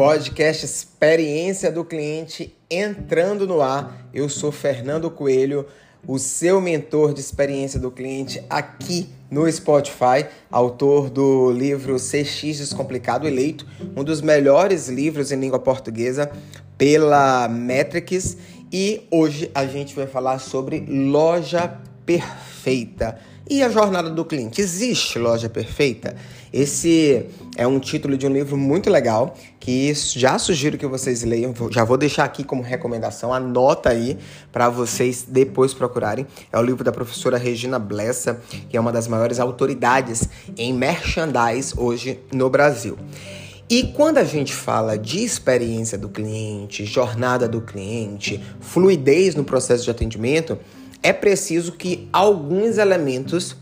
podcast Experiência do Cliente entrando no ar. Eu sou Fernando Coelho, o seu mentor de experiência do cliente aqui no Spotify, autor do livro CX Descomplicado Eleito, um dos melhores livros em língua portuguesa pela Metrics. E hoje a gente vai falar sobre loja perfeita. E a jornada do cliente? Existe loja perfeita? Esse é um título de um livro muito legal que já sugiro que vocês leiam. Já vou deixar aqui como recomendação, anota aí para vocês depois procurarem. É o livro da professora Regina Blessa, que é uma das maiores autoridades em merchandise hoje no Brasil. E quando a gente fala de experiência do cliente, jornada do cliente, fluidez no processo de atendimento, é preciso que alguns elementos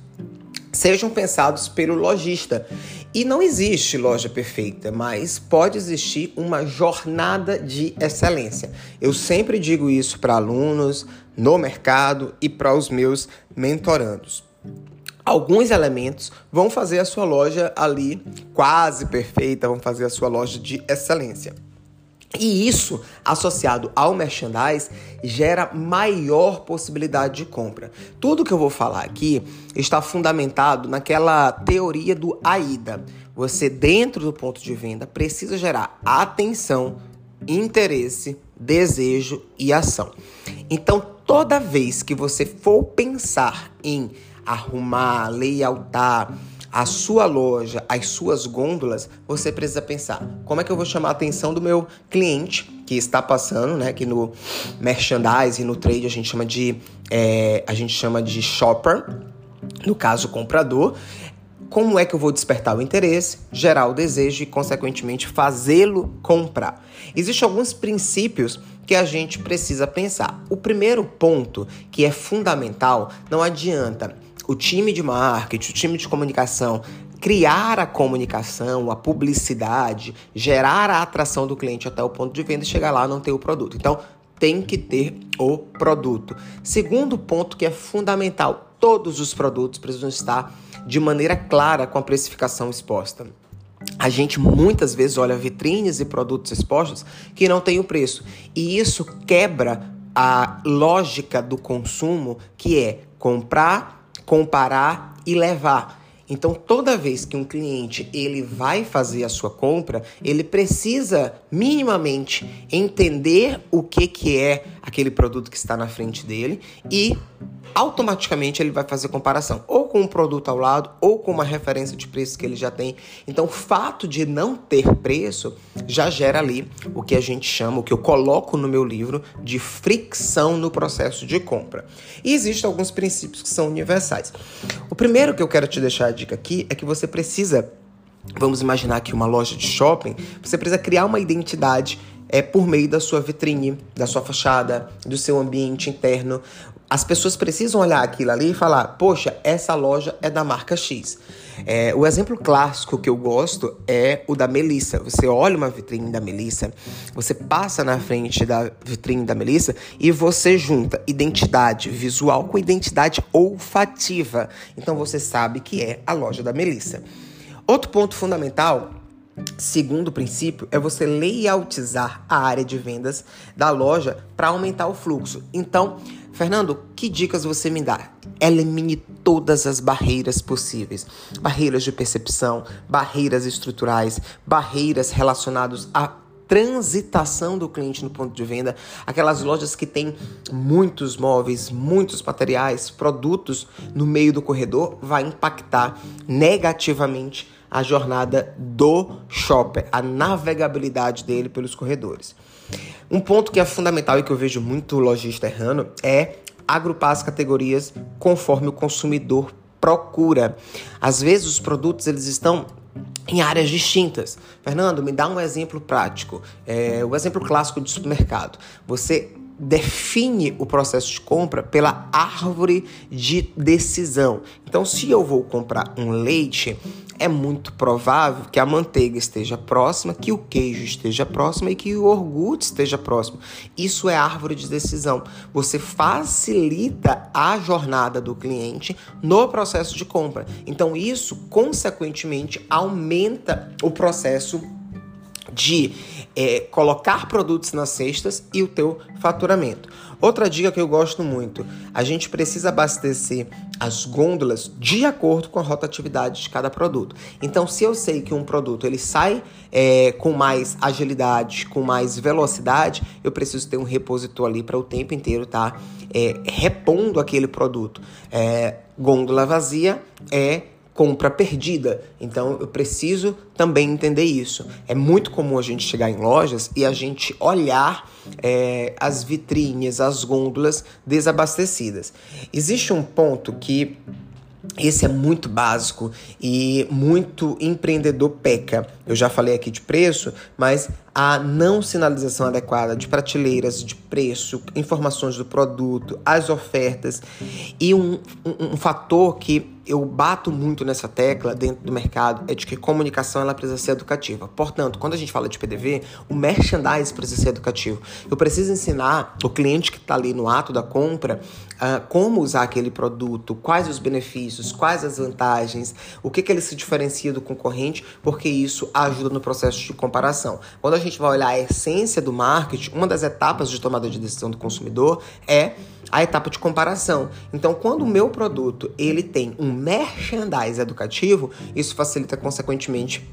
sejam pensados pelo lojista. E não existe loja perfeita, mas pode existir uma jornada de excelência. Eu sempre digo isso para alunos, no mercado e para os meus mentorandos. Alguns elementos vão fazer a sua loja ali quase perfeita, vão fazer a sua loja de excelência. E isso, associado ao merchandise, gera maior possibilidade de compra. Tudo que eu vou falar aqui está fundamentado naquela teoria do AIDA. Você, dentro do ponto de venda, precisa gerar atenção, interesse, desejo e ação. Então, toda vez que você for pensar em arrumar, layoutar, a sua loja, as suas gôndolas, você precisa pensar: como é que eu vou chamar a atenção do meu cliente que está passando, né? Que no merchandising, no trade a gente chama de é, a gente chama de shopper, no caso comprador. Como é que eu vou despertar o interesse, gerar o desejo e, consequentemente, fazê-lo comprar? Existem alguns princípios que a gente precisa pensar. O primeiro ponto, que é fundamental, não adianta o time de marketing, o time de comunicação criar a comunicação, a publicidade, gerar a atração do cliente até o ponto de venda e chegar lá não ter o produto. Então, tem que ter o produto. Segundo ponto que é fundamental, todos os produtos precisam estar de maneira clara com a precificação exposta. A gente muitas vezes olha vitrines e produtos expostos que não têm o preço. E isso quebra a lógica do consumo, que é comprar comparar e levar. Então, toda vez que um cliente ele vai fazer a sua compra, ele precisa minimamente entender o que, que é aquele produto que está na frente dele e automaticamente ele vai fazer comparação ou com um produto ao lado ou com uma referência de preço que ele já tem. Então, o fato de não ter preço já gera ali o que a gente chama, o que eu coloco no meu livro de fricção no processo de compra. E existem alguns princípios que são universais. O primeiro que eu quero te deixar a dica aqui é que você precisa Vamos imaginar que uma loja de shopping, você precisa criar uma identidade é por meio da sua vitrine, da sua fachada, do seu ambiente interno. As pessoas precisam olhar aquilo ali e falar: poxa, essa loja é da marca X. É, o exemplo clássico que eu gosto é o da Melissa. Você olha uma vitrine da Melissa, você passa na frente da vitrine da Melissa e você junta identidade visual com identidade olfativa. Então você sabe que é a loja da Melissa. Outro ponto fundamental Segundo princípio é você layoutizar a área de vendas da loja para aumentar o fluxo. Então, Fernando, que dicas você me dá? Elimine todas as barreiras possíveis: barreiras de percepção, barreiras estruturais, barreiras relacionadas à transitação do cliente no ponto de venda, aquelas lojas que têm muitos móveis, muitos materiais, produtos no meio do corredor, vai impactar negativamente a jornada do shopper, a navegabilidade dele pelos corredores. Um ponto que é fundamental e que eu vejo muito lojista errando é agrupar as categorias conforme o consumidor procura. Às vezes os produtos eles estão em áreas distintas. Fernando, me dá um exemplo prático. É, o exemplo clássico de supermercado. Você define o processo de compra pela árvore de decisão. Então, se eu vou comprar um leite, é muito provável que a manteiga esteja próxima, que o queijo esteja próximo e que o iogurte esteja próximo. Isso é árvore de decisão. Você facilita a jornada do cliente no processo de compra. Então, isso, consequentemente, aumenta o processo de é, colocar produtos nas cestas e o teu faturamento. Outra dica que eu gosto muito: a gente precisa abastecer as gôndolas de acordo com a rotatividade de cada produto. Então, se eu sei que um produto ele sai é, com mais agilidade, com mais velocidade, eu preciso ter um repositor ali para o tempo inteiro estar tá, é, repondo aquele produto. É, gôndola vazia é compra perdida. Então eu preciso também entender isso. É muito comum a gente chegar em lojas e a gente olhar é, as vitrines, as gôndolas desabastecidas. Existe um ponto que esse é muito básico e muito empreendedor peca. Eu já falei aqui de preço, mas a não sinalização adequada de prateleiras, de preço, informações do produto, as ofertas e um, um, um fator que eu bato muito nessa tecla dentro do mercado é de que comunicação ela precisa ser educativa. Portanto, quando a gente fala de PDV, o merchandise precisa ser educativo. Eu preciso ensinar o cliente que está ali no ato da compra uh, como usar aquele produto, quais os benefícios, quais as vantagens, o que, que ele se diferencia do concorrente, porque isso ajuda no processo de comparação. Quando a gente vai olhar a essência do marketing, uma das etapas de tomada de decisão do consumidor é a etapa de comparação. Então, quando o meu produto ele tem um merchandise educativo, isso facilita consequentemente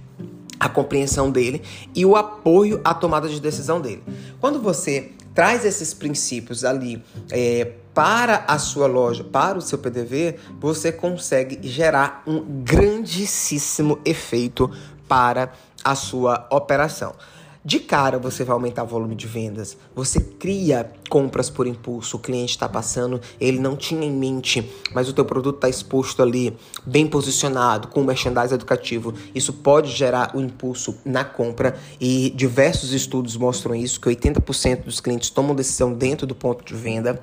a compreensão dele e o apoio à tomada de decisão dele. Quando você traz esses princípios ali é, para a sua loja, para o seu PDV, você consegue gerar um grandíssimo efeito para a sua operação. De cara você vai aumentar o volume de vendas, você cria compras por impulso, o cliente está passando, ele não tinha em mente, mas o teu produto está exposto ali, bem posicionado, com merchandising educativo. Isso pode gerar o um impulso na compra e diversos estudos mostram isso, que 80% dos clientes tomam decisão dentro do ponto de venda.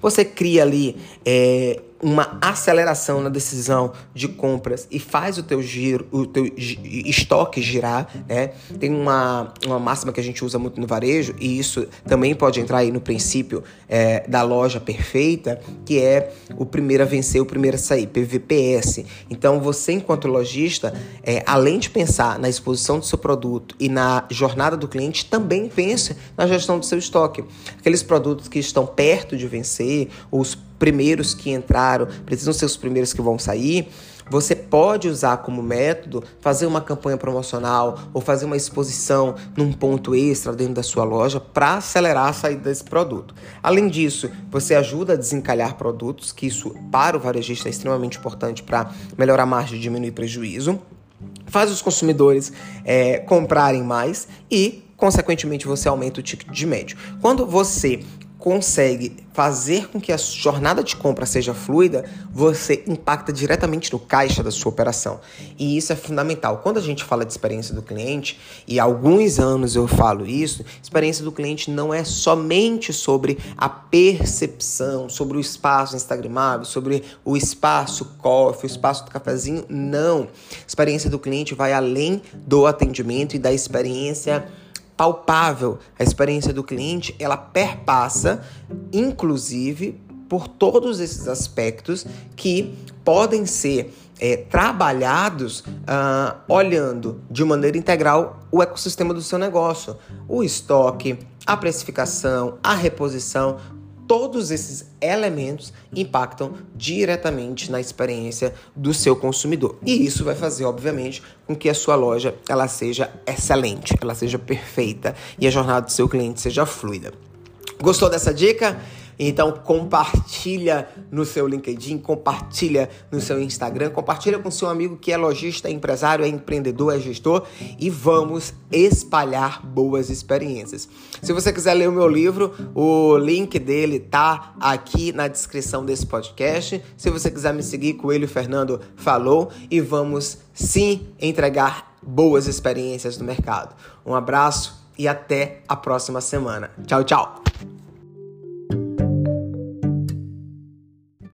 Você cria ali é, uma aceleração na decisão de compras e faz o teu giro, o teu estoque girar, né? Tem uma, uma máxima que a gente usa muito no varejo e isso também pode entrar aí no princípio é, da loja perfeita, que é o primeiro a vencer, o primeiro a sair, PVPS. Então você, enquanto lojista, é, além de pensar na exposição do seu produto e na jornada do cliente, também pense na gestão do seu estoque. Aqueles produtos que estão perto de vencer, os primeiros que entraram, precisam ser os primeiros que vão sair, você pode usar como método fazer uma campanha promocional ou fazer uma exposição num ponto extra dentro da sua loja para acelerar a saída desse produto. Além disso, você ajuda a desencalhar produtos, que isso para o varejista é extremamente importante para melhorar a margem e diminuir prejuízo. Faz os consumidores é, comprarem mais e consequentemente você aumenta o ticket de médio. Quando você consegue fazer com que a jornada de compra seja fluida, você impacta diretamente no caixa da sua operação. E isso é fundamental. Quando a gente fala de experiência do cliente, e há alguns anos eu falo isso, experiência do cliente não é somente sobre a percepção, sobre o espaço instagramável, sobre o espaço coffee, o espaço do cafezinho, não. Experiência do cliente vai além do atendimento e da experiência palpável. A experiência do cliente, ela perpassa, inclusive, por todos esses aspectos que podem ser é, trabalhados uh, olhando de maneira integral o ecossistema do seu negócio, o estoque, a precificação, a reposição, todos esses elementos impactam diretamente na experiência do seu consumidor. E isso vai fazer, obviamente, com que a sua loja ela seja excelente, ela seja perfeita e a jornada do seu cliente seja fluida. Gostou dessa dica? Então compartilha no seu LinkedIn, compartilha no seu Instagram, compartilha com seu amigo que é lojista, é empresário, é empreendedor, é gestor e vamos espalhar boas experiências. Se você quiser ler o meu livro, o link dele tá aqui na descrição desse podcast. Se você quiser me seguir, Coelho Fernando falou e vamos sim entregar boas experiências no mercado. Um abraço e até a próxima semana. Tchau, tchau.